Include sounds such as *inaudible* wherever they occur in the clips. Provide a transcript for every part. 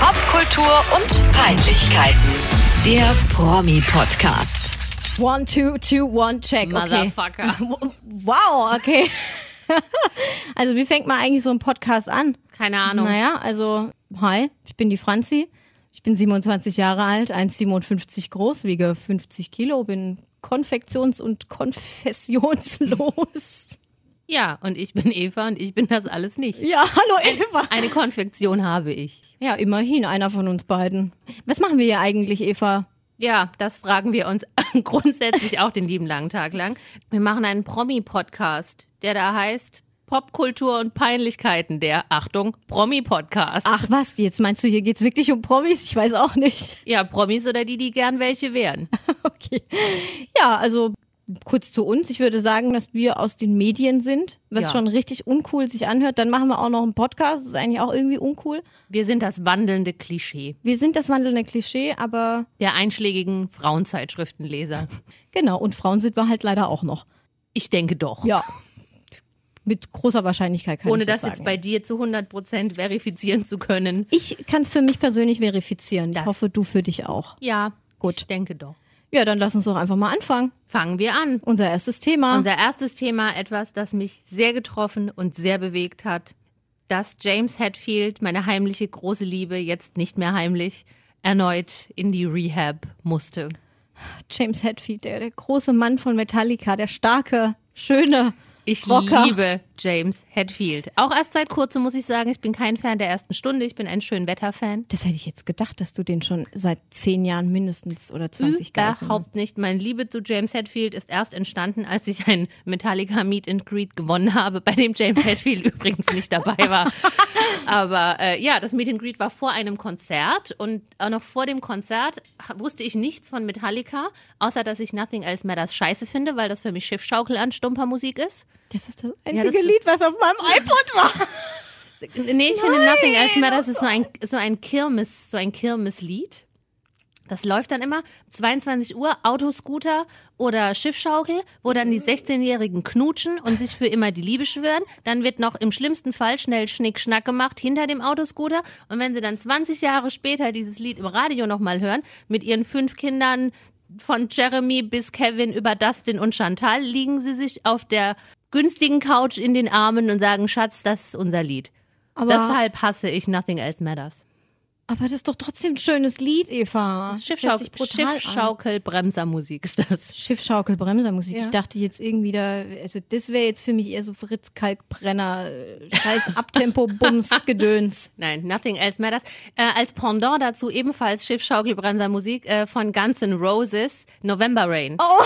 Popkultur und Peinlichkeiten. Der Promi-Podcast. One, two, two, one, check. Okay. Motherfucker. *laughs* Wow, okay. *laughs* also wie fängt man eigentlich so einen Podcast an? Keine Ahnung. Naja, also hi, ich bin die Franzi. Ich bin 27 Jahre alt, 1,57 groß, wiege 50 Kilo, bin konfektions- und konfessionslos. Ja, und ich bin Eva und ich bin das alles nicht. Ja, hallo Eva. Eine Konfektion habe ich. Ja, immerhin einer von uns beiden. Was machen wir hier eigentlich, Eva? Ja, das fragen wir uns *laughs* grundsätzlich auch den lieben langen Tag lang. Wir machen einen Promi-Podcast, der da heißt Popkultur und Peinlichkeiten, der, Achtung, Promi-Podcast. Ach was, jetzt meinst du, hier geht's wirklich um Promis? Ich weiß auch nicht. Ja, Promis oder die, die gern welche wären. *laughs* Okay. Ja, also kurz zu uns. Ich würde sagen, dass wir aus den Medien sind, was Ja. schon richtig uncool sich anhört. Dann machen wir auch noch einen Podcast. Das ist eigentlich auch irgendwie uncool. Wir sind das wandelnde Klischee Wir sind das wandelnde Klischee, aber der einschlägigen Frauenzeitschriftenleser. *laughs* genau. Und Frauen sind wir halt leider auch noch. Ich denke doch. Ja. Mit großer Wahrscheinlichkeit kann Ohne ich das das jetzt bei dir zu 100 Prozent verifizieren zu können. ich kann es für mich persönlich verifizieren. Ich Das- hoffe, du für dich auch. Ja, Gut. Ich denke doch. Ja, dann lass uns doch einfach mal anfangen. Fangen wir an. Unser erstes Thema. Unser erstes Thema, etwas, das mich sehr getroffen und sehr bewegt hat, dass James Hetfield, meine heimliche große Liebe, jetzt nicht mehr heimlich, erneut in die Rehab musste. James Hetfield, der, der große Mann von Metallica, der starke, schöne Ich Rocker. liebe James Hetfield. Auch erst seit kurzem muss ich sagen, ich bin kein Fan der ersten Stunde, ich bin ein Schönwetterfan. Das hätte ich jetzt gedacht, dass du den schon seit zehn Jahren mindestens oder 20 geil findest. Überhaupt nicht. Meine Liebe zu James Hetfield ist erst entstanden, als ich ein Metallica Meet and Greet gewonnen habe, bei dem James Hetfield *laughs* übrigens nicht dabei war. Aber äh, ja, das Meet and Greet war vor einem Konzert und auch noch vor dem Konzert wusste ich nichts von Metallica, außer dass ich Nothing Else Matters scheiße finde, weil das für mich Schiffschaukel an Stumpermusik ist. Das ist das Ja, einzige das- Lied, was auf meinem iPod war. Nee, ich finde Nothing Else Matters ist so ein, so ein Kirmes, so ein Kirmeslied. Das läuft dann immer 22 Uhr, Autoscooter oder Schiffschaukel, wo dann die 16-Jährigen knutschen und sich für immer die Liebe schwören. Dann wird noch im schlimmsten Fall schnell Schnick-Schnack gemacht hinter dem Autoscooter. Und wenn sie dann 20 Jahre später dieses Lied im Radio nochmal hören, mit ihren fünf Kindern von Jeremy bis Kevin über Dustin und Chantal, liegen sie sich auf der günstigen Couch in den Armen und sagen, Schatz, das ist unser Lied. Aber, Deshalb hasse ich Nothing Else Matters. aber das ist doch trotzdem ein schönes Lied, Eva. Schiffschaukel, sich brutal an. Schiffschaukel Bremsermusik ist das. Schiffschaukel, Bremsermusik. Ja. Ich dachte jetzt irgendwie da, also das wäre jetzt für mich eher so Fritz Kalkbrenner, äh, scheiß *laughs* Abtempo, Bums, Gedöns. Nein, Nothing Else Matters. Äh, als Pendant dazu ebenfalls Schiffschaukel Bremsermusik äh, von Guns N' Roses, November Rain. Oh,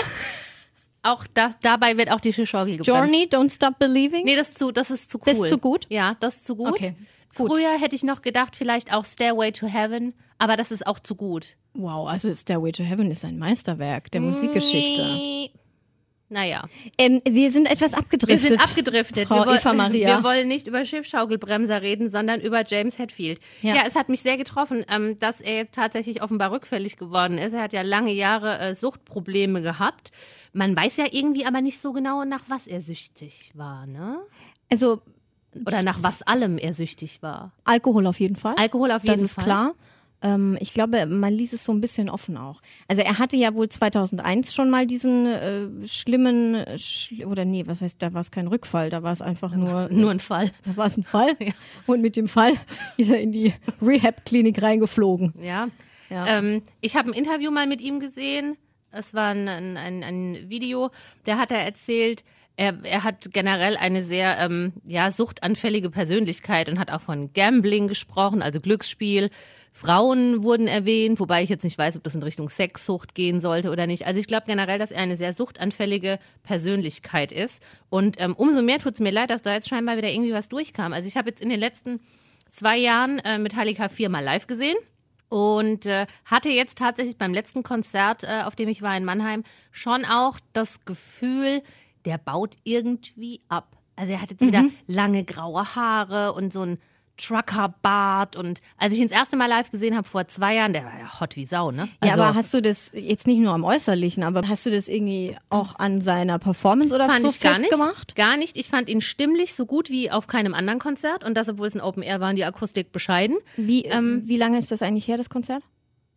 Auch das, dabei wird auch die Schiffschaukel gebremst. Journey, Don't Stop Believing. Nee, das ist zu, das ist zu cool. Das ist zu gut? Ja, das ist zu gut. Okay, gut. Früher hätte ich noch gedacht, vielleicht auch Stairway to Heaven, aber das ist auch zu gut. Wow, also Stairway to Heaven ist ein Meisterwerk der Musikgeschichte. Nee. Naja. Ähm, wir sind etwas Wir abgedriftet. sind abgedriftet. Frau wir Eva Maria. Wir wollen nicht über Schiffschaukelbremser reden, sondern über James Hetfield. Ja. Ja, es hat mich sehr getroffen, ähm, dass er jetzt tatsächlich offenbar rückfällig geworden ist. Er hat ja lange Jahre äh, Suchtprobleme gehabt. Man weiß ja irgendwie aber nicht so genau, nach was er süchtig war, ne? Also Oder nach was allem er süchtig war. Alkohol auf jeden Fall. Alkohol auf jeden das ist Fall. klar. Ähm, ich glaube, man ließ es so ein bisschen offen auch. Also er hatte ja wohl 2001 schon mal diesen äh, schlimmen, äh, schl oder nee, was heißt, da war es kein Rückfall, da war es einfach nur, Nur ein Fall. da war es ein Fall. *laughs* Und mit dem Fall *laughs* ist er in die Rehab-Klinik reingeflogen. Ja. Ja. Ähm, ich habe ein Interview mal mit ihm gesehen. Es war ein, ein, ein, Video. Da hat er erzählt, er, er hat generell eine sehr ähm, ja, suchtanfällige Persönlichkeit und hat auch von Gambling gesprochen, also Glücksspiel. Frauen wurden erwähnt, wobei ich jetzt nicht weiß, ob das in Richtung Sexsucht gehen sollte oder nicht. Also ich glaube generell, dass er eine sehr suchtanfällige Persönlichkeit ist. Und ähm, umso mehr tut es mir leid, dass da jetzt scheinbar wieder irgendwie was durchkam. Also ich habe jetzt in den letzten zwei Jahren äh, Metallica viermal live gesehen und äh, hatte jetzt tatsächlich beim letzten Konzert, äh, auf dem ich war in Mannheim, schon auch das Gefühl, der baut irgendwie ab. Also er hat jetzt wieder lange graue Haare und so ein Trucker-Bart und als ich ihn das erste Mal live gesehen habe vor zwei Jahren, der war ja hot wie Sau, ne? Ja, Also, aber hast du das jetzt nicht nur am Äußerlichen, aber hast du das irgendwie auch an seiner Performance oder fand so ich gar nicht, festgemacht? gar nicht. Ich fand ihn stimmlich so gut wie auf keinem anderen Konzert und das, obwohl es ein Open Air war, die Akustik bescheiden. Wie, Ähm, wie lange ist das eigentlich her, das Konzert?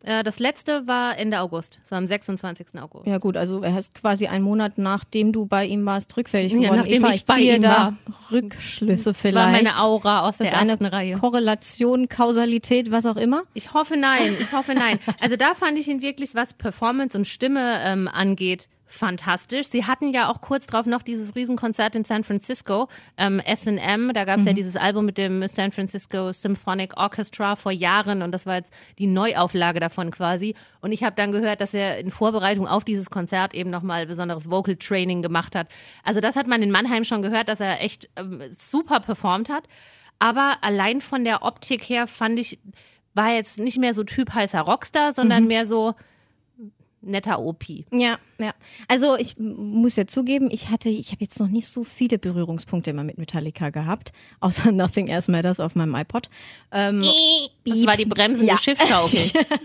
Äh, das letzte war Ende August, war am 26. August. Ja gut, also er ist quasi einen Monat nachdem du bei ihm warst rückfällig Ja, geworden. nachdem Eva, ich bei ziehe ihm da war. Rückschlüsse Das vielleicht. war meine Aura aus das der ersten Reihe. Korrelation, Kausalität, was auch immer. Ich hoffe nein, ich hoffe nein. Also da fand ich ihn wirklich, was Performance und Stimme ähm, angeht, fantastisch. Sie hatten ja auch kurz drauf noch dieses Riesenkonzert in San Francisco, ähm, S&M, da gab es ja dieses Album mit dem San Francisco Symphonic Orchestra vor Jahren und das war jetzt die Neuauflage davon quasi. Und ich habe dann gehört, dass er in Vorbereitung auf dieses Konzert eben nochmal besonderes Vocal Training gemacht hat. Also das hat man in Mannheim schon gehört, dass er echt ähm, super performt hat. Aber allein von der Optik her fand ich, war jetzt nicht mehr so Typ heißer Rockstar, sondern mehr so netter OP. Ja, ja. Also ich muss ja zugeben, ich hatte, ich habe jetzt noch nicht so viele Berührungspunkte immer mit Metallica gehabt, *laughs* außer Nothing Else Matters auf meinem iPod. Ähm, Das war die bremsende Ja. Schiffsschaukel.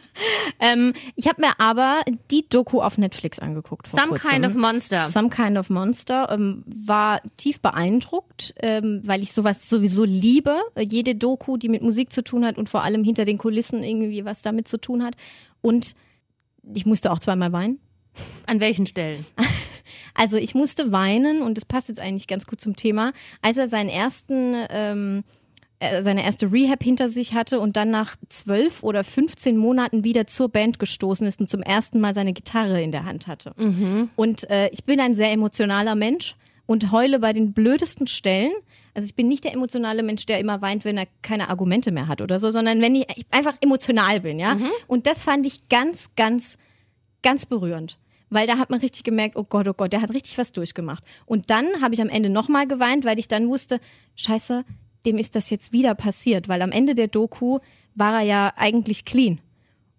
*laughs* ähm, ich habe mir aber die Doku auf Netflix angeguckt. Some kurzem. kind of monster. Some Kind of Monster ähm, war tief beeindruckt, ähm, weil ich sowas sowieso liebe. Jede Doku, die mit Musik zu tun hat und vor allem hinter den Kulissen irgendwie was damit zu tun hat. Und ich musste auch zweimal weinen. An welchen Stellen? *laughs* Also ich musste weinen und das passt jetzt eigentlich ganz gut zum Thema, als er seinen ersten, ähm, äh, seine erste Rehab hinter sich hatte und dann nach zwölf oder 15 Monaten wieder zur Band gestoßen ist und zum ersten Mal seine Gitarre in der Hand hatte. Und äh, ich bin ein sehr emotionaler Mensch und heule bei den blödesten Stellen. Also ich bin nicht der emotionale Mensch, der immer weint, wenn er keine Argumente mehr hat oder so, sondern wenn ich, einfach emotional bin, ja. Und das fand ich ganz, ganz, ganz berührend. Weil da hat man richtig gemerkt, oh Gott, oh Gott, der hat richtig was durchgemacht. Und dann habe ich am Ende nochmal geweint, weil ich dann wusste, scheiße, dem ist das jetzt wieder passiert. Weil am Ende der Doku war er ja eigentlich clean.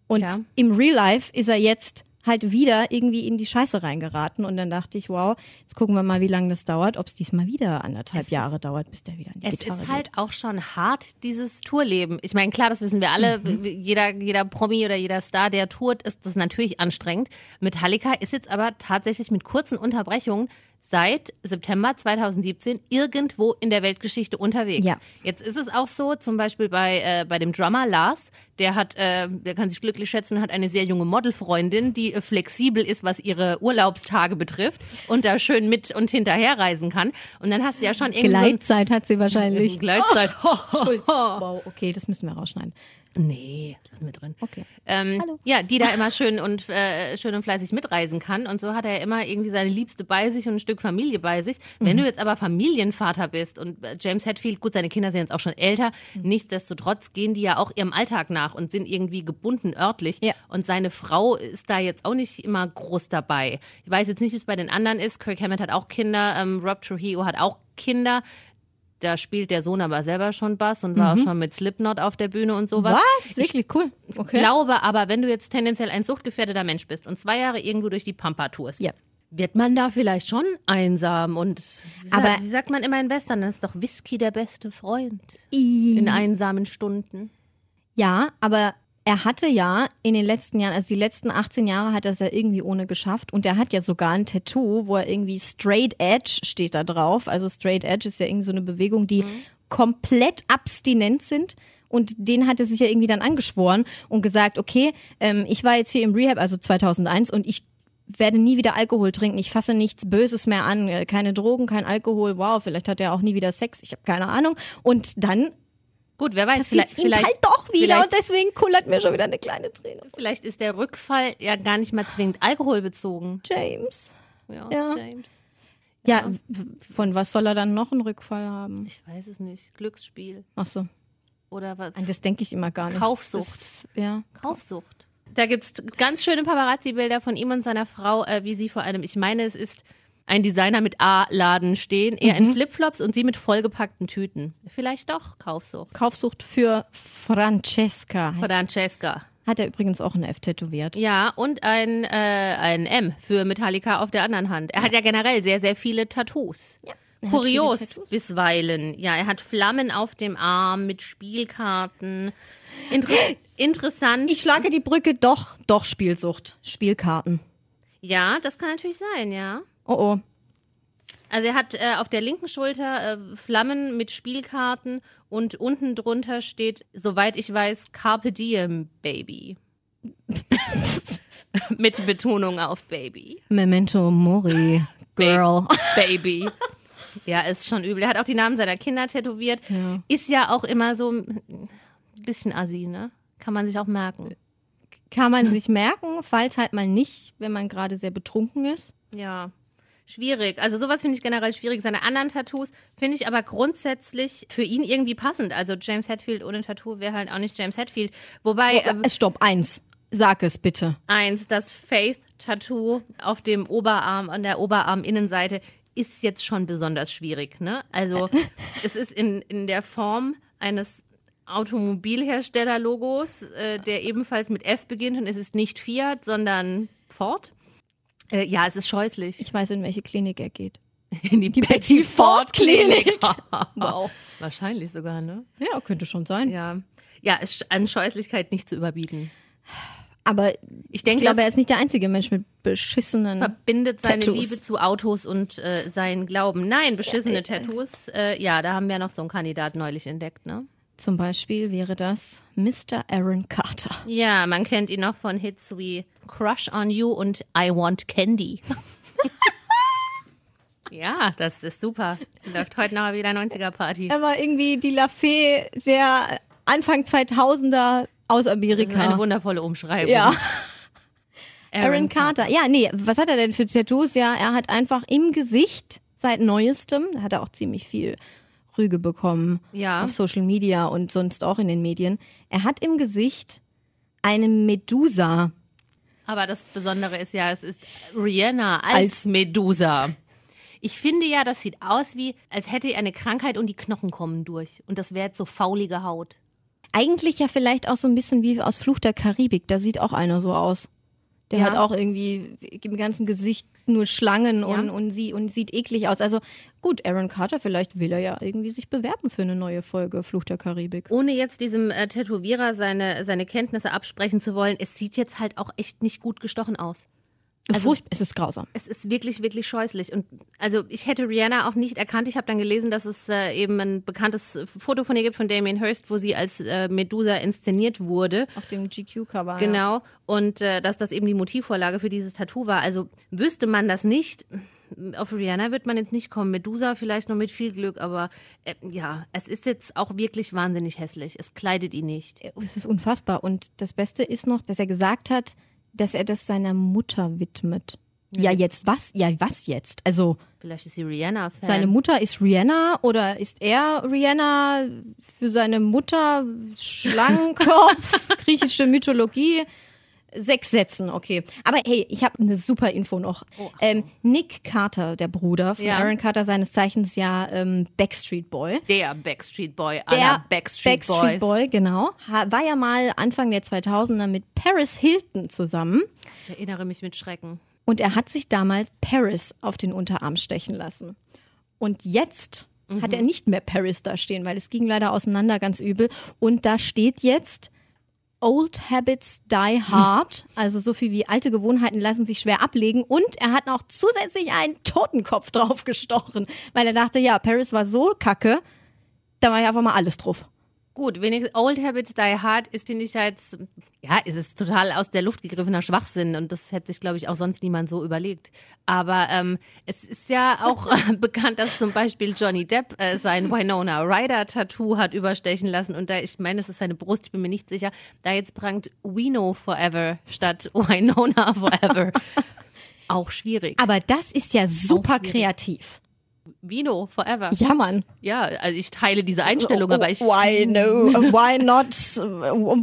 Und Ja. im Real Life ist er jetzt halt wieder irgendwie in die Scheiße reingeraten. Und dann dachte ich, wow, jetzt gucken wir mal, wie lange das dauert, ob es diesmal wieder anderthalb Jahre dauert, bis der wieder in die Es Gitarre ist geht. halt auch schon hart, dieses Tourleben. Ich meine, klar, das wissen wir alle. Mhm. Jeder, jeder Promi oder jeder Star, der tourt, ist das natürlich anstrengend. Metallica ist jetzt aber tatsächlich mit kurzen Unterbrechungen seit September 2017 irgendwo in der Weltgeschichte unterwegs. Ja. Jetzt ist es auch so, zum Beispiel bei, äh, bei dem Drummer Lars, der hat, äh, der kann sich glücklich schätzen, hat eine sehr junge Modelfreundin, die äh, flexibel ist, was ihre Urlaubstage betrifft und da schön mit und hinterher reisen kann. Und dann hast du ja schon irgendwie so ein- Gleitzeit hat sie wahrscheinlich. Gleitzeit. *laughs* *laughs* Wow, okay, das müssen wir rausschneiden. Nee, das lassen wir drin. Okay. Ähm, Hallo. Ja, die da immer schön und äh, schön und fleißig mitreisen kann. Und so hat er immer irgendwie seine Liebste bei sich und ein Stück Familie bei sich. Wenn Mhm. du jetzt aber Familienvater bist und äh, James Hetfield, gut, seine Kinder sind jetzt auch schon älter, Mhm. nichtsdestotrotz gehen die ja auch ihrem Alltag nach und sind irgendwie gebunden örtlich. Ja. Und seine Frau ist da jetzt auch nicht immer groß dabei. Ich weiß jetzt nicht, wie es bei den anderen ist. Kirk Hammett hat auch Kinder, ähm, Rob Trujillo hat auch Kinder. Da spielt der Sohn aber selber schon Bass und war auch schon mit Slipknot auf der Bühne und sowas. Mhm. Was? Wirklich cool. Okay. glaube aber, wenn du jetzt tendenziell ein suchtgefährdeter Mensch bist und zwei Jahre irgendwo durch die Pampa tourst, Ja. wird man da vielleicht schon einsam und wie, Aber- wie sagt man immer in Western, dann ist doch Whisky der beste Freund in einsamen Stunden. Ja, aber er hatte ja in den letzten Jahren, also die letzten 18 Jahre hat er es ja irgendwie ohne geschafft und er hat ja sogar ein Tattoo, wo er irgendwie Straight Edge steht da drauf. Also Straight Edge ist ja irgendwie so eine Bewegung, die komplett abstinent sind. Und den hat er sich ja irgendwie dann angeschworen und gesagt, okay, ähm, ich war jetzt hier im Rehab, also 2001, und ich werde nie wieder Alkohol trinken. Ich fasse nichts Böses mehr an. Äh, Keine Drogen, kein Alkohol. Wow, vielleicht hat er auch nie wieder Sex. Ich habe keine Ahnung. Und dann Gut, wer weiß, passiert vielleicht, vielleicht, halt doch wieder vielleicht, und deswegen kullert mir schon wieder eine kleine Träne. vielleicht ist der Rückfall ja gar nicht mal zwingend alkoholbezogen. James. Ja, Ja. James. Ja, w- von was soll er dann noch einen Rückfall haben? Ich weiß es nicht. Glücksspiel Ach so, oder was? an das denke ich immer gar nicht. Kaufsucht. Das, ja. Kaufsucht. Da gibt's ganz schöne Paparazzi-Bilder von ihm und seiner Frau, äh, wie sie vor einem, ich meine, es ist ein Designer mit A-Laden stehen, er Mhm. in Flipflops und sie mit vollgepackten Tüten. Vielleicht doch Kaufsucht. Kaufsucht für Francesca. Francesca. Hat er übrigens auch ein F tätowiert. Ja, und ein, äh, ein M für Metallica auf der anderen Hand. Er hat ja generell sehr, sehr viele Tattoos. Hat kurios Tattoos. bisweilen. Ja, er hat Flammen auf dem Arm mit Spielkarten. Inter *laughs* interessant. Ich schlage die Brücke doch, doch Spielsucht. Spielkarten. ja, das kann natürlich sein, ja. Oh oh. Also er hat äh, auf der linken Schulter äh, Flammen mit Spielkarten und unten drunter steht, soweit ich weiß, Carpe Diem Baby. *laughs* mit Betonung auf Baby. Memento Mori, Girl. Baby. *laughs* Ja, ist schon übel. Er hat auch die Namen seiner Kinder tätowiert. Ist ja auch immer so ein bisschen assi, ne? Kann man sich auch merken. Kann man sich merken, falls halt mal nicht, wenn man gerade sehr betrunken ist. Ja. Schwierig. Also sowas finde ich generell schwierig. Seine anderen Tattoos finde ich aber grundsätzlich für ihn irgendwie passend. Also James Hetfield ohne Tattoo wäre halt auch nicht James Hetfield. Wobei äh, Äh, Stopp, eins. Sag es bitte. eins, das Faith-Tattoo auf dem Oberarm, an der Oberarminnenseite, ist jetzt schon besonders schwierig. Ne? Also *laughs* es ist in, in der Form eines Automobilhersteller-Logos, äh, der ebenfalls mit F beginnt und es ist nicht Fiat, sondern Ford. Äh, ja, es ist scheußlich. Ich weiß, in welche Klinik er geht. In die, Betty Ford Klinik. *laughs* wow. Wahrscheinlich sogar, ne? Ja, könnte schon sein. Ja. Ja, ist an Scheußlichkeit nicht zu überbieten. Aber Ich ich denke, glaube, das er ist nicht der einzige Mensch mit beschissenen. verbindet seine Tattoos. Liebe zu Autos und äh, seinen Glauben. Nein, beschissene Tattoos. Äh, ja, da haben wir noch so einen Kandidat neulich entdeckt, ne? Zum Beispiel wäre das Mr. Aaron Carter. Ja, man kennt ihn noch von Hits wie Crush on You und I Want Candy. *laughs* ja, das ist super. Läuft heute noch wieder 90er-Party. Er war irgendwie die Lafay der Anfang 2000er aus Das ist Amerika. eine wundervolle Umschreibung. ja. *laughs* Aaron Carter. Ja, nee, was hat er denn für Tattoos? Ja, er hat einfach im Gesicht seit neuestem, da hat er auch ziemlich viel Rüge bekommen Ja. auf Social Media und sonst auch in den Medien. Er hat im Gesicht eine Medusa. Aber das Besondere ist ja, es ist Rihanna als, Als- Medusa. Ich finde ja, das sieht aus wie, als hätte er eine Krankheit und die Knochen kommen durch. Und das wäre jetzt so faulige Haut. Eigentlich ja vielleicht auch so ein bisschen wie aus Fluch der Karibik. Da sieht auch einer so aus. Der Ja. hat auch irgendwie im ganzen Gesicht nur Schlangen und, und, sie, und sieht eklig aus. Also gut, Aaron Carter, vielleicht will er ja irgendwie sich bewerben für eine neue Folge Fluch der Karibik. Ohne jetzt diesem äh, Tätowierer seine, seine Kenntnisse absprechen zu wollen, es sieht jetzt halt auch echt nicht gut gestochen aus. Also- Furcht, es ist grausam. Es ist wirklich, wirklich scheußlich. Und also ich hätte Rihanna auch nicht erkannt. Ich habe dann gelesen, dass es äh, eben ein bekanntes Foto von ihr gibt von Damien Hirst, wo sie als äh, Medusa inszeniert wurde. Auf dem GQ-Cover. Ja. Genau. Und äh, dass das eben die Motivvorlage für dieses Tattoo war. Also wüsste man das nicht. Auf Rihanna wird man jetzt nicht kommen. Medusa vielleicht noch mit viel Glück, aber äh, ja, es ist jetzt auch wirklich wahnsinnig hässlich. Es kleidet ihn nicht. Es ist unfassbar. Und das Beste ist noch, dass er gesagt hat, dass er das seiner Mutter widmet. Ja, jetzt was? Ja, was jetzt? Also, Vielleicht ist sie Rihanna-Fan. seine Mutter ist Rihanna oder ist er Rihanna für seine Mutter? Schlangenkopf, *laughs* griechische Mythologie. Sechs Sätzen, okay. Aber hey, ich habe eine super Info noch. Ähm, Nick Carter, der Bruder von Ja. Aaron Carter, seines Zeichens ja ähm, Backstreet Boy. Der Backstreet Boy Der aller Backstreet, Boys. Boy, genau. War ja mal Anfang der 2000er mit Paris Hilton zusammen. Ich erinnere mich mit Schrecken. Und er hat sich damals Paris auf den Unterarm stechen lassen. Und jetzt hat er nicht mehr Paris da stehen, weil es ging leider auseinander ganz übel. Und da steht jetzt Old Habits Die Hard. Also so viel wie alte Gewohnheiten lassen sich schwer ablegen. Und er hat noch zusätzlich einen Totenkopf draufgestochen, weil er dachte, ja, Paris war so kacke, da war ja einfach mal alles drauf. Gut, wenigstens Old Habits Die Hard ist, finde ich jetzt, ja, ist es total aus der Luft gegriffener Schwachsinn und das hätte sich, glaube ich, auch sonst niemand so überlegt. Aber ähm, es ist ja auch *laughs* bekannt, dass zum Beispiel Johnny Depp äh, sein Winona Ryder Tattoo hat überstechen lassen und da, ich meine, es ist seine Brust, ich bin mir nicht sicher, da jetzt prangt Wino Forever statt *laughs* Winona Forever. *laughs* auch schwierig. Aber das ist ja super kreativ. Vino Forever. Ja, Mann. Ja, also ich teile diese Einstellung, Oh, aber ich. Why *laughs* no? Why not?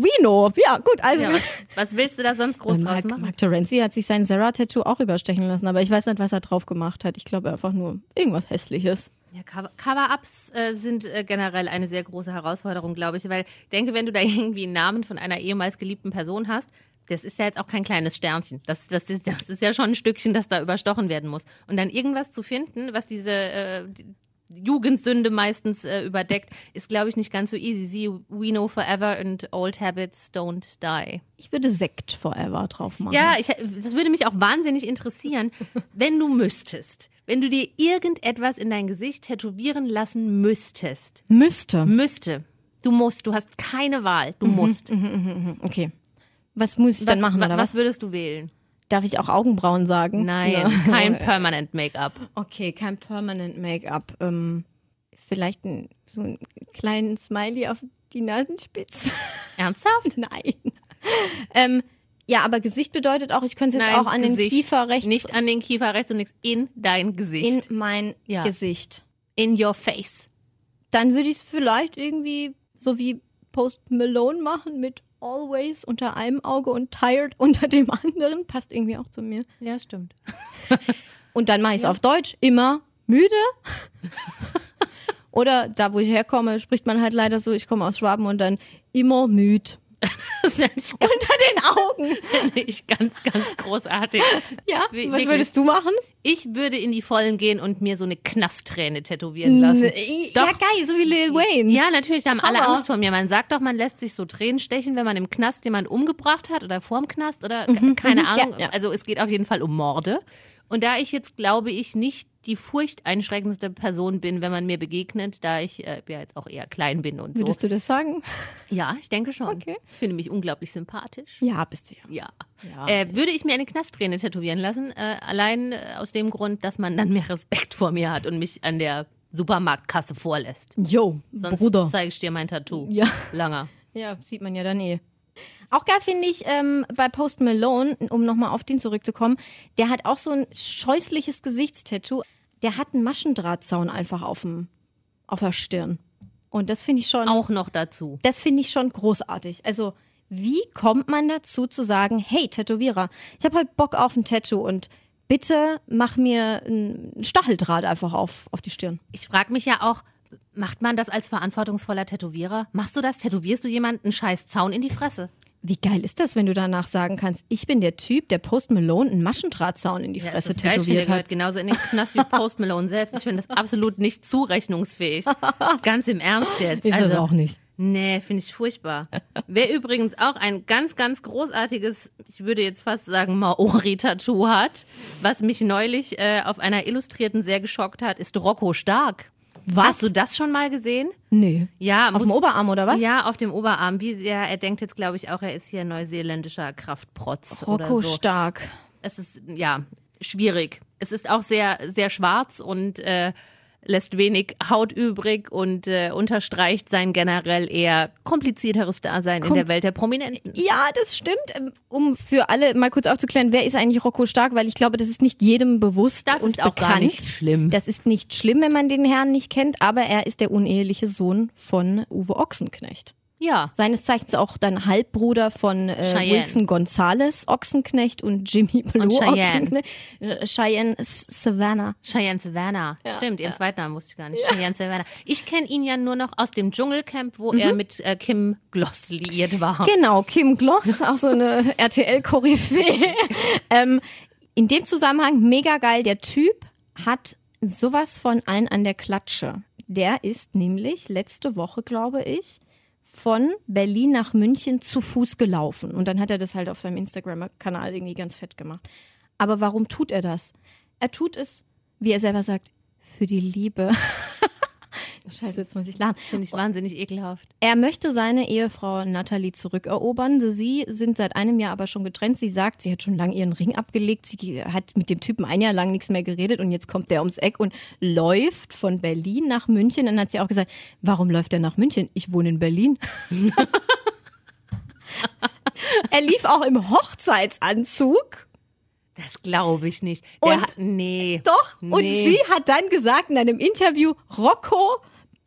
Vino. Ja, gut. Also Ja, was, willst du da sonst groß draus Mark, machen? Mark Terenzi hat sich sein Sarah-Tattoo auch überstechen lassen, aber ich weiß nicht, was er drauf gemacht hat. Ich glaube einfach nur irgendwas Hässliches. Ja, Cover- Cover-Ups äh, sind äh, generell eine sehr große Herausforderung, glaube ich, weil ich denke, wenn du da *laughs* irgendwie einen Namen von einer ehemals geliebten Person hast, das ist ja jetzt auch kein kleines Sternchen. Das, das, ist, das ist ja schon ein Stückchen, das da überstochen werden muss. Und dann irgendwas zu finden, was diese, äh, die- Jugendsünde meistens äh, überdeckt, ist, glaube ich, nicht ganz so easy. Sie, we know forever and old habits don't die. Ich würde Sekt Forever drauf machen. Ja, ich, das würde mich auch wahnsinnig interessieren, *laughs* wenn du müsstest, wenn du dir irgendetwas in dein Gesicht tätowieren lassen müsstest. Müsste. Müsste. Du musst, du hast keine Wahl, du musst. Okay. Was muss ich dann machen, oder was was? würdest du wählen? Darf ich auch Augenbrauen sagen? Nein, Ja. kein Permanent Make-up. Okay, kein Permanent Make-up. Ähm, vielleicht ein, so einen kleinen Smiley auf die Nasenspitze. *laughs* Ernsthaft? Nein. ähm, ja, aber Gesicht bedeutet auch, ich könnte es jetzt Nein, auch an den Gesicht. Kiefer rechts Nicht an den Kiefer rechts und nichts in dein in Gesicht. mein Ja. Gesicht. In your face. Dann würde ich es vielleicht irgendwie so wie Post Malone machen mit Always unter einem Auge und Tired *laughs* unter dem anderen. Passt irgendwie auch zu mir. Ja, stimmt. *laughs* Und dann mache ich es auf Deutsch. Immer müde. *laughs* Oder da, wo ich herkomme, spricht man halt leider so, ich komme aus Schwaben und dann immer müd. *laughs* Das ist ja nicht, Unter den Augen. *laughs* nicht ganz, ganz großartig. Ja, Wie- was wirklich. würdest du machen? Ich würde in die Vollen gehen und mir so eine Knastträne tätowieren lassen. Ja, geil, so wie Lil Wayne. Ja, natürlich, da haben alle Hammer. Angst vor mir. Man sagt doch, man lässt sich so Tränen stechen, wenn man im Knast jemanden umgebracht hat oder vorm Knast oder ke- keine Ahnung. Mhm, ja, ja. Also es geht auf jeden Fall um Morde. Und da ich jetzt, glaube ich, nicht die furchteinschreckendste Person bin, wenn man mir begegnet, da ich äh, ja jetzt auch eher klein bin und so. Würdest du das sagen? Ja, ich denke schon. Okay. Ich finde mich unglaublich sympathisch. Ja, bist du ja. Ja. Ja. Äh, würde ich mir eine Knastträne tätowieren lassen, äh, allein äh, aus dem Grund, dass man dann mehr Respekt vor mir hat und mich an der Supermarktkasse vorlässt. Yo, Sonst Bruder. zeige ich dir mein Tattoo. Ja. Langer. Ja, sieht man ja dann eh. Auch geil finde ich ähm, bei Post Malone, um nochmal auf den zurückzukommen, der hat auch so ein scheußliches Gesichtstattoo. Der hat einen Maschendrahtzaun einfach auf, dem, auf der Stirn. Und das finde ich schon, Auch noch dazu. das finde ich schon großartig. Also, wie kommt man dazu zu sagen, hey, Tätowierer, ich habe halt Bock auf ein Tattoo und bitte mach mir ein Stacheldraht einfach auf, auf die Stirn. Ich frage mich ja auch, macht man das als verantwortungsvoller Tätowierer? Machst du das? Tätowierst du jemanden einen scheiß Zaun in die Fresse? Wie geil ist das, wenn du danach sagen kannst, ich bin der Typ, der Post Malone einen Maschendrahtzaun in die Ja, Fresse ist das geil. Ich finde, tätowiert hat? genauso in den Knast wie Post Malone selbst. Ich finde das absolut nicht zurechnungsfähig. *laughs* Ganz im Ernst jetzt. Ist also, das auch nicht. Nee, finde ich furchtbar. Wer übrigens auch ein ganz, ganz großartiges, ich würde jetzt fast sagen, Maori-Tattoo hat, was mich neulich äh, auf einer Illustrierten sehr geschockt hat, ist Rocco Stark. Was? Hast du das schon mal gesehen? Nee. Ja, Auf dem Oberarm oder was? Ja, auf dem Oberarm. Wie sehr, er denkt jetzt, glaube ich, auch, er ist hier neuseeländischer Kraftprotz oder Rocco so. Stark. Es ist, ja, schwierig. Es ist auch sehr, sehr schwarz und äh, lässt wenig Haut übrig und äh, unterstreicht sein generell eher komplizierteres Dasein in der Welt der Prominenten. Ja, das stimmt. Ähm, Um für alle mal kurz aufzuklären, wer ist eigentlich Rocco Stark? Weil ich glaube, das ist nicht jedem bewusst Das und ist auch bekannt. gar nicht schlimm. Das ist nicht schlimm, wenn man den Herrn nicht kennt, aber er ist der uneheliche Sohn von Uwe Ochsenknecht. Ja. Seines Zeichens auch dann Halbbruder von äh. Wilson Gonzales Ochsenknecht und Jimmy Blue Und Cheyenne. Ochsenknecht. Äh, Cheyenne Savannah. Cheyenne Savannah. Stimmt, ihren zweiten Namen wusste ich gar nicht. Cheyenne Savannah. Ich kenne ihn ja nur noch aus dem Dschungelcamp, wo er mit äh, Kim Gloss liiert war. Genau, Kim Gloss, auch so eine *laughs* RTL-Koryphäe. *laughs* ähm, in dem Zusammenhang mega geil. Der Typ hat sowas von allen an der Klatsche. Der ist nämlich letzte Woche, glaube ich, von Berlin nach München zu Fuß gelaufen. Und dann hat er das halt auf seinem Instagram-Kanal irgendwie ganz fett gemacht. Aber warum tut er das? Er tut es, wie er selber sagt, für die Liebe. *laughs* Scheiße, jetzt muss ich lachen. Finde ich wahnsinnig ekelhaft. Er möchte seine Ehefrau Natalie zurückerobern. Sie sind seit einem Jahr aber schon getrennt. Sie sagt, sie hat schon lange ihren Ring abgelegt. Sie hat mit dem Typen ein Jahr lang nichts mehr geredet und jetzt kommt der ums Eck und läuft von Berlin nach München. Dann hat sie auch gesagt, warum läuft er nach München? Ich wohne in Berlin. *laughs* er lief auch im Hochzeitsanzug. Das glaube ich nicht. Der Und- hat, nee. Doch. Und Nee. sie hat dann gesagt in einem Interview, Rocco,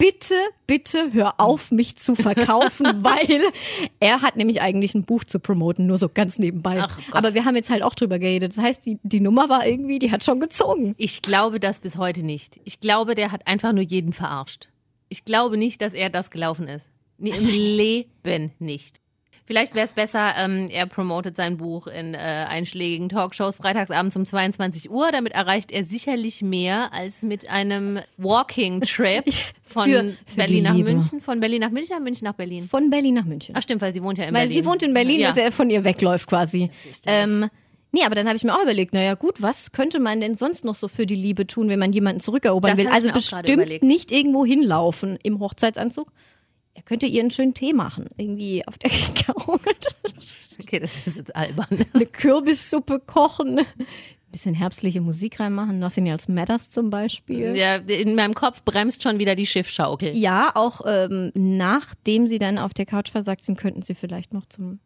bitte, bitte hör auf, mich zu *laughs* verkaufen, weil er hat nämlich eigentlich ein Buch zu promoten, nur so ganz nebenbei. Ach. Aber wir haben jetzt halt auch drüber geredet. Das heißt, die, die Nummer war irgendwie, die hat schon gezogen. Ich glaube das bis heute nicht. Ich glaube, der hat einfach nur jeden verarscht. Ich glaube nicht, dass er das gelaufen ist. Nee, Im Leben nicht. Vielleicht wäre es besser, ähm, er promotet sein Buch in äh, einschlägigen Talkshows freitagsabends um 22 Uhr. Damit erreicht er sicherlich mehr als mit einem Walking-Trip *laughs* von Für- für Berlin nach Liebe. München. Von Berlin nach München, nach München nach Berlin. Von Berlin nach München. Ach stimmt, weil sie wohnt ja in Weil Berlin. sie wohnt in Berlin, ja. dass er von ihr wegläuft quasi. Ähm, nee, aber dann habe ich mir auch überlegt, naja gut, was könnte man denn sonst noch so für die Liebe tun, wenn man jemanden zurückerobern Das will? Also bestimmt nicht irgendwo hinlaufen im Hochzeitsanzug. Er könnte ihr einen schönen Tee machen, irgendwie auf der *laughs* Couch. Okay, das ist jetzt albern. eine Kürbissuppe kochen, ein bisschen herbstliche Musik reinmachen, Nothing Else Matters zum Beispiel. Ja, in meinem Kopf bremst schon wieder die Schiffschaukel. Ja, auch ähm, nachdem sie dann auf der Couch versagt sind, könnten sie vielleicht noch zum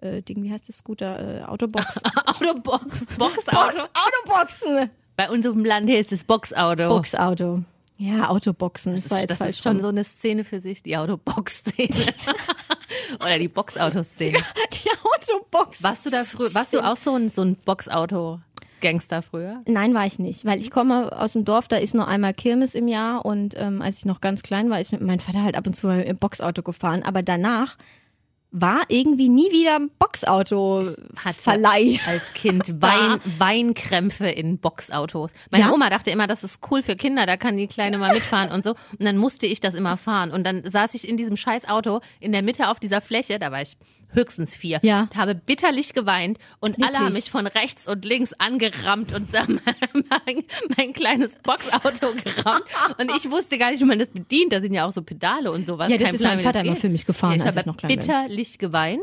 äh, Ding, wie heißt das, Scooter, äh, Autobox. *laughs* Autobox, *laughs* Box, Boxauto. Autoboxen! Bei uns auf dem Land heißt es Boxauto. Boxauto. Ja, Autoboxen. Das, Das, war ist, jetzt das ist schon so eine Szene für sich, die Autobox-Szene. *laughs* Oder die Boxauto-Szene. Die Autobox. Warst du da früher, warst du auch so ein, so ein Boxauto-Gangster früher? Nein, war ich nicht, weil ich komme aus dem Dorf, da ist nur einmal Kirmes im Jahr und ähm, als ich noch ganz klein war, ist mit meinem Vater halt ab und zu mal im Boxauto gefahren. Aber danach war irgendwie nie wieder Boxauto-Verleih. Als Kind *laughs* Wein, Weinkrämpfe in Boxautos. Meine Ja? Oma dachte immer, das ist cool für Kinder, da kann die Kleine mal mitfahren und so. Und dann musste ich das immer fahren. Und dann saß ich in diesem scheiß Auto in der Mitte auf dieser Fläche, da war ich höchstens vier, Ja. und habe bitterlich geweint und alle Wirklich? haben mich von rechts und links angerammt und haben *laughs* mein, mein kleines Boxauto *laughs* gerammt. Und ich wusste gar nicht, wie man das bedient. Da sind ja auch so Pedale und sowas. Ja, das Kein ist Plan, mein Vater immer für mich gefahren, Ja, ich als habe ich noch klein bin. bitterlich geweint.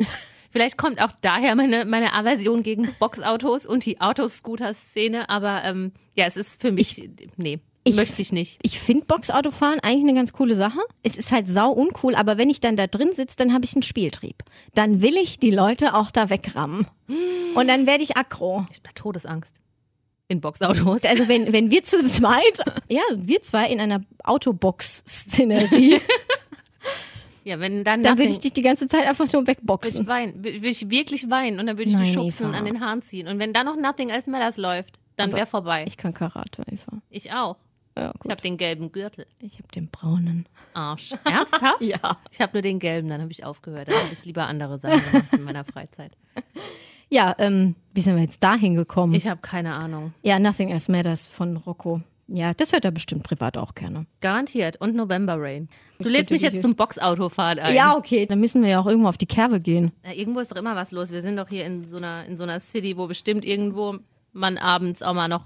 Vielleicht kommt auch daher meine, meine Aversion gegen Boxautos und die Autoscooter-Szene, aber ähm, ja, es ist für mich, nee, ich- möchte ich nicht. Ich finde Boxautofahren eigentlich eine ganz coole Sache. Es ist halt sau uncool, aber wenn ich dann da drin sitze, dann habe ich einen Spieltrieb. Dann will ich die Leute auch da wegrammen. Und dann werde ich aggro. Ich habe Todesangst in Boxautos. Also wenn, wenn wir zu zweit, ja, wir zwei in einer Autobox-Szenerie, *laughs* Ja, wenn dann dann würde ich dich die ganze Zeit einfach nur würde ich wegboxen. weinen, würde ich wirklich weinen und dann würde ich Nein, dich schubsen und an den Haaren ziehen. Und wenn da noch Nothing Else Matters läuft, dann wäre vorbei. Ich, Ich kann Karate, Eva. auch. Ja, Ich habe den gelben Gürtel. Ich habe den braunen. Arsch. Ernsthaft? *laughs* Ja. Ich habe nur den gelben, dann habe ich aufgehört. Dann habe ich lieber andere Sachen gemacht in meiner Freizeit. Ja, ähm, wie sind wir jetzt da hingekommen? Ich habe keine Ahnung. Ja, Nothing Else Matters von Rocco. Ja, das hört er bestimmt privat auch gerne. Garantiert. Und November Rain. Du lädst mich jetzt zum Boxautofahren ein. Ja, okay, dann müssen wir ja auch irgendwo auf die Kerbe gehen. Ja, irgendwo ist doch immer was los. Wir sind doch hier in so einer, in so einer City, wo bestimmt irgendwo man abends auch mal noch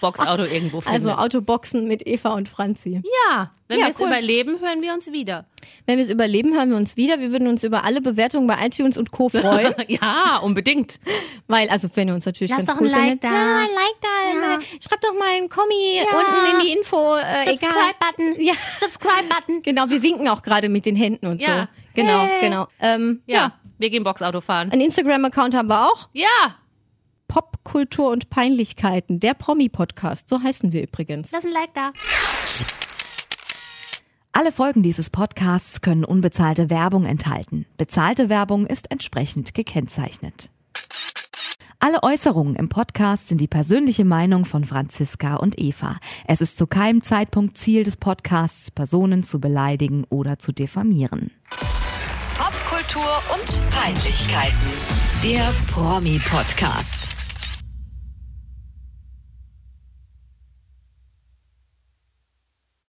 Boxauto irgendwo findet. Also Autoboxen mit Eva und Franzi. ja, wenn Ja, wir es cool. überleben, hören wir uns wieder. Wenn wir es überleben, hören wir uns wieder. Wir würden uns über alle Bewertungen bei iTunes und Co. freuen. *laughs* ja, unbedingt. Weil, also wenn ihr uns natürlich Lass ganz doch cool ein Like findet. da. Ja, ein Like da. Mal, schreibt doch mal einen Kommi unten in die Info. Äh. Subscribe-Button. Ja, Subscribe-Button. genau. Wir winken auch gerade mit den Händen und Ja. so. Genau, Hey. genau. Ähm, Ja, ja. wir gehen Boxauto fahren. Ein Instagram-Account haben wir auch. Ja, Popkultur und Peinlichkeiten. Der Promi-Podcast. So heißen wir übrigens. lass ein Like da. Alle Folgen dieses Podcasts können unbezahlte Werbung enthalten. Bezahlte Werbung ist entsprechend gekennzeichnet. Alle Äußerungen im Podcast sind die persönliche Meinung von Franziska und Eva. Es ist zu keinem Zeitpunkt Ziel des Podcasts, Personen zu beleidigen oder zu diffamieren. Popkultur und Peinlichkeiten. Der Promi-Podcast.